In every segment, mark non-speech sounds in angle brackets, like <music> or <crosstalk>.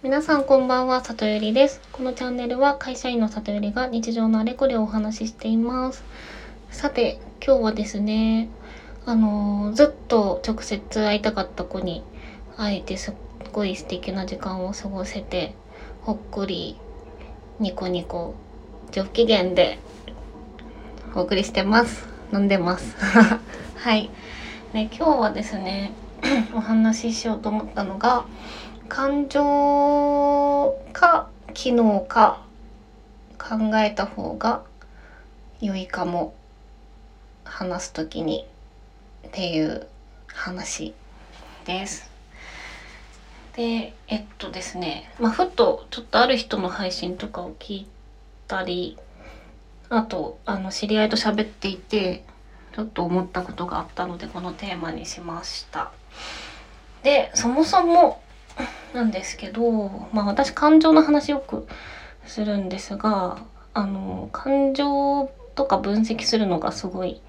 皆さんこんばんは、里ゆりです。このチャンネルは会社員の里ゆりが日常のあれこれをお話ししています。さて、今日はですね、あのーずっと直接会いたかった子に会えてすっごい素敵な時間を過ごせて、ほっこり、ニコニコ、上機嫌でお送りしてます。飲んでます。<laughs> はい。ね、今日はですね、<clears throat> お話ししようと思ったのが、感情か機能か考えた方が良いかも話すときにっていう話です。でえっとですねまあふとちょっとある人の配信とかを聞いたりあとあの知り合いと喋っていてちょっと思ったことがあったのでこのテーマにしました。でそもそもなんですけど、まあ私感情の話よくするんですが、あの、感情とか分析するのがすごい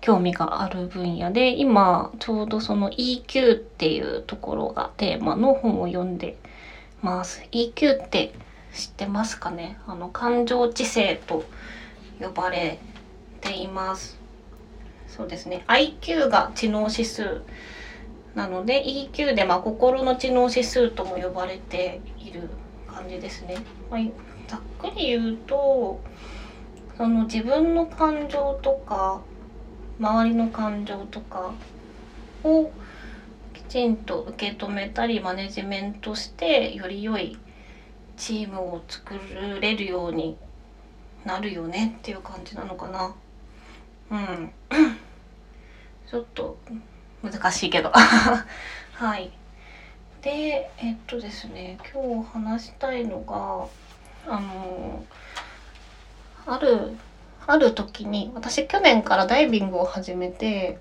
興味がある分野で、今ちょうどその EQ っていうところがテーマの本を読んでます。EQ って知ってますかね？あの、感情知性と呼ばれています。そうですね。IQ が知能指数なので EQ でまあ心の知能指数とも呼ばれている感じですね。まあ、ざっくり言うとその自分の感情とか周りの感情とかをきちんと受け止めたりマネジメントしてより良いチームを作れるようになるよねっていう感じなのかな。うん。<clears throat> ちょっと難しいけど <laughs> はいでえっとですね今日話したいのがあのあるある時に私去年からダイビングを始めて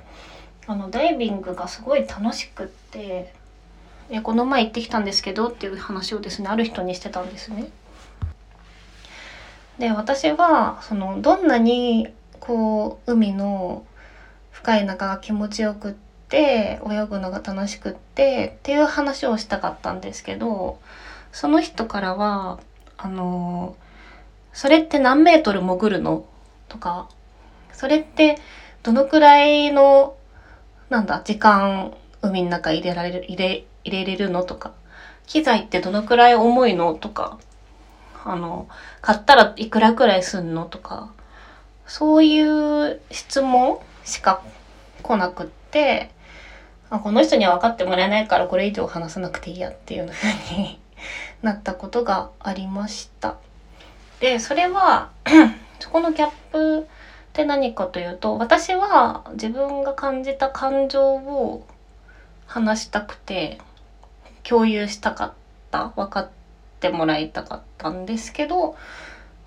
あのダイビングがすごい楽しくってえこの前行ってきたんですけどっていう話をですねある人にしてたんですね。で私はそのどんなにこう海の深い中が気持ちよくって泳ぐのが楽しくってっていう話をしたかったんですけどその人からはあのそれって何メートル潜るの？とかそれってどのくらいのなんだ時間海の中入れられる入れ入れれるの？とか機材ってどのくらい重いの？とかあの買ったらいくらくらいすんの？とかそういう質問しか来なくってあこの人には分かってもらえないからこれ以上話さなくていいやっていう風に <laughs> なったことがありました。でそれは <clears throat> そこのギャップって何かというと私は自分が感じた感情を話したくて共有したかった分かってもらいたかったんですけど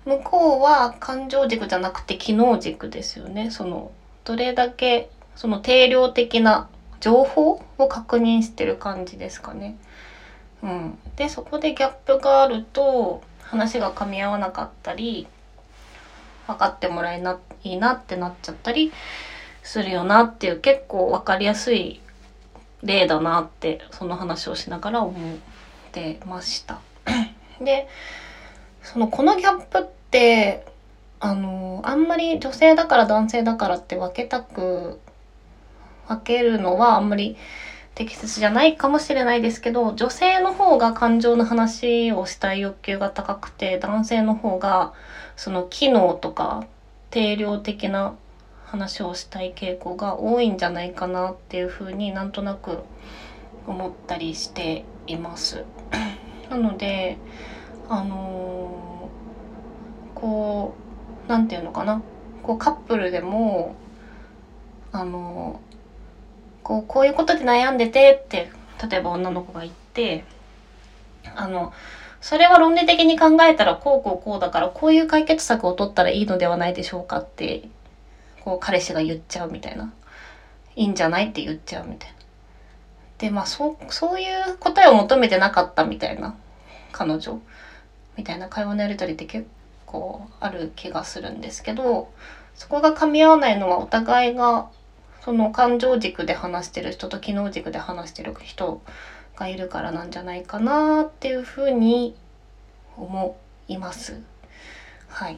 向こうは感情軸じゃなくて機能軸ですよねそのどれだけその定量的な情報を確認してる感じですかね。うん、でそこでギャップがあると話が噛み合わなかったり分かってもらえないいなってなっちゃったりするよなっていう結構分かりやすい例だなってその話をしながら思ってました。<coughs> でそのこのギャップってあのあんまり女性だから男性だからって分けたく分けるのはあんまり適切じゃないかもしれないですけど女性の方が感情の話をしたい欲求が高くて男性の方がその機能とか定量的な話をしたい傾向が多いんじゃないかなっていうふうになんとなく思ったりしています。<clears throat> なのであのーこうなんていうのかなこうカップルでもあのーこうこういうことで悩んでてって例えば女の子が言ってあのそれは論理的に考えたらこうこうこうだからこういう解決策を取ったらいいのではないでしょうかってこう彼氏が言っちゃうみたいな。いいんじゃないって言っちゃうみたいな。でまあそうそういう答えを求めてなかったみたいな。彼女。みたいな。会話のやり取りって結構ある気がするんですけどそこが噛み合わないのはお互いがその感情軸で話してる人と機能軸で話してる人がいるからなんじゃないかなっていうふうに思います。はい、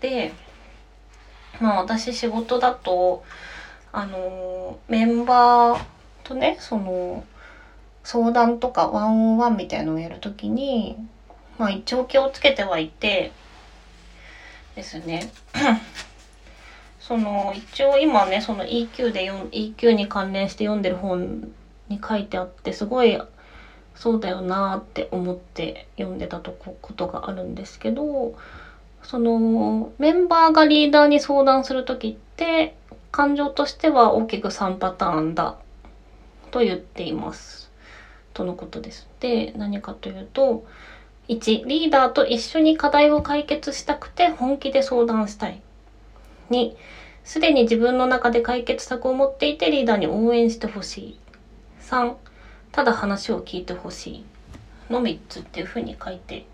でまあ私仕事だとあのメンバーとねその相談とかワンオンワンみたいのをやるときにまあ一応気をつけてはいてですねその一応今ねその EQ で EQ に関連して読んでる本に書いてあってすごいそうだよなって思って読んでたとこことがあるんですけどそのメンバーがリーダーに相談する時って感情としては大きく3パターンだと言っています。とのことです。で何かというと1リーダーと一緒に課題を解決したくて本気で相談したい。2すでに自分の中で解決策を持っていてリーダーに応援してほしい。3ただ話を聞いてほしい。の3つっていうふうに書いて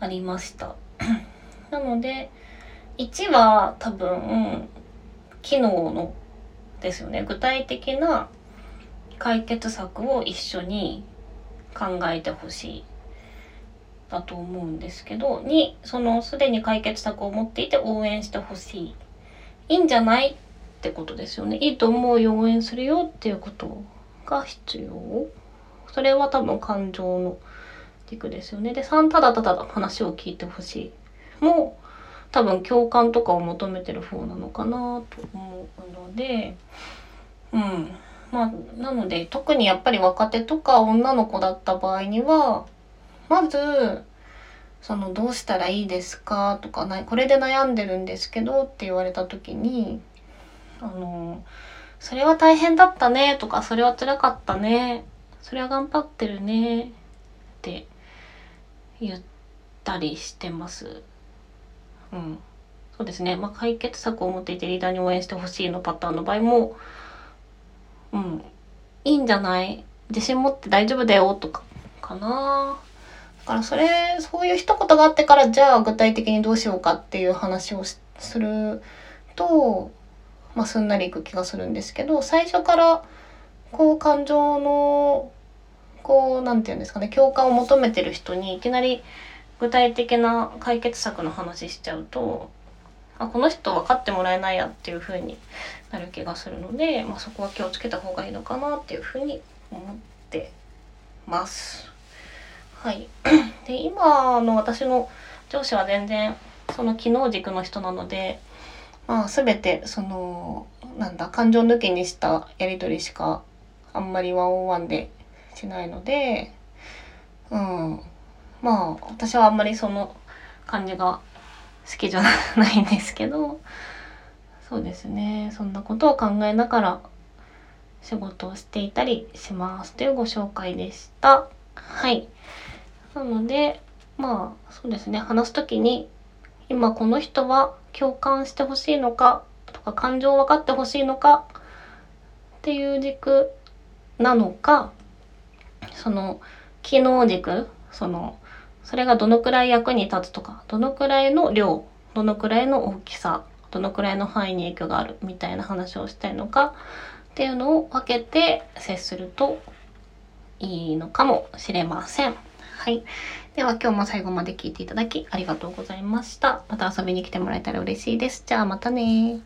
ありました。<clears throat> なので1は多分機能のですよね。具体的な解決策を一緒に考えてほしい。だと思うんですけど。2そのすでに解決策を持っていて応援してほしい。いいんじゃない？ってことですよね。いいと思うよ。応援するよっていうことが必要。それは多分感情の軸ですよね。で3ただただ話を聞いてほしい。も多分共感とかを求めてる方なのかなと思うので。うん。まあなので特にやっぱり若手とか女の子だった場合にはまずそのどうしたらいいですかとかこれで悩んでるんですけどって言われた時にあのそれは大変だったねとかそれは辛かったねそれは頑張ってるねって言ったりしてます。うん。そうですね。まあ、解決策を持っていてリーダーに応援してほしいのパターンの場合も、うん。いいんじゃない？自信持って大丈夫だよとか、かな。からそれ、そういう一言があってから、じゃあ具体的にどうしようかっていう話をすると、まあ、すんなりいく気がするんですけど最初からこう感情のこう何て言うんですかね共感を求めてる人にいきなり具体的な解決策の話しちゃうとあこの人分かってもらえないやっていう風になる気がするので、まあ、そこは気をつけた方がいいのかなっていう風に思ってます。はい、<coughs> で今の私の上司は全然その機能軸の人なのでまあ全てそのなんだ感情抜きにしたやり取りしかあんまりワンオンワンでしないのでうんまあ私はあんまりその感じが好きじゃないんですけどそうですねそんなことを考えながら仕事をしていたりしますというご紹介でした。はい。なのでまあそうですね話す時に今この人は共感してほしいのかとか感情を分かってほしいのかっていう軸なのかその機能軸そのそれがどのくらい役に立つとかどのくらいの量どのくらいの大きさどのくらいの範囲に影響があるみたいな話をしたいのかっていうのを分けて接するといいのかもしれません。はい。では今日も最後まで聞いていただきありがとうございました。また遊びに来てもらえたら嬉しいです。じゃあまたね